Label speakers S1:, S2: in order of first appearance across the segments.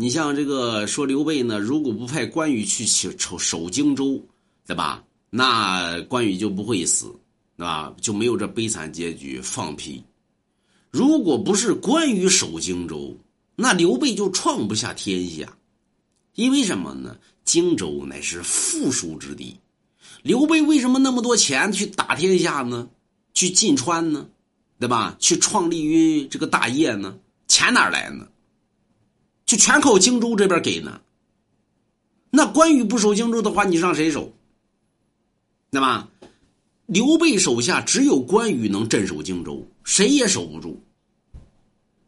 S1: 你像这个说刘备呢，如果不派关羽去守守荆州，对吧？那关羽就不会死，对吧？就没有这悲惨结局。放屁！如果不是关羽守荆州，那刘备就创不下天下。因为什么呢？荆州乃是富庶之地。刘备为什么那么多钱去打天下呢？去进川呢？对吧？去创立于这个大业呢？钱哪来呢？就全靠荆州这边给呢。那关羽不守荆州的话，你让谁守？对吧？刘备手下只有关羽能镇守荆州，谁也守不住。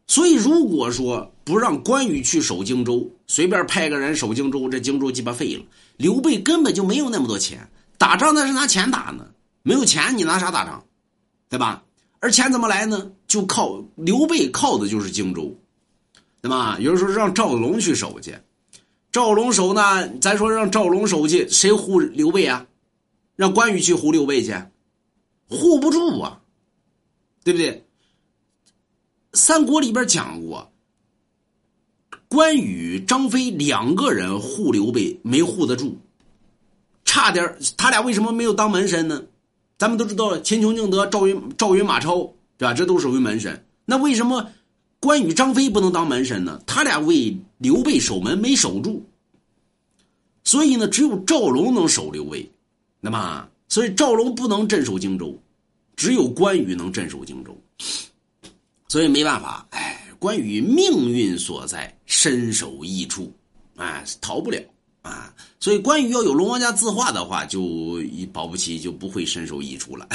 S1: 所以，如果说不让关羽去守荆州，随便派个人守荆州，这荆州鸡巴废了。刘备根本就没有那么多钱，打仗那是拿钱打呢，没有钱你拿啥打仗？对吧？而钱怎么来呢？就靠刘备靠的就是荆州，对吧？有人说让赵龙去守去，赵龙守呢？咱说让赵龙守去，谁护刘备啊？让关羽去护刘备去，护不住啊，对不对？三国里边讲过，关羽、张飞两个人护刘备没护得住，差点他俩为什么没有当门神呢？咱们都知道秦琼、敬德、赵云、赵云、马超，对吧？这都属于门神。那为什么关羽、张飞不能当门神呢？他俩为刘备守门没守住，所以呢，只有赵龙能守刘备。那么，所以赵龙不能镇守荆州，只有关羽能镇守荆州。所以没办法，哎，关羽命运所在，身首异处，啊，逃不了啊。所以关羽要有龙王家字画的话，就保不齐就不会身首异处了。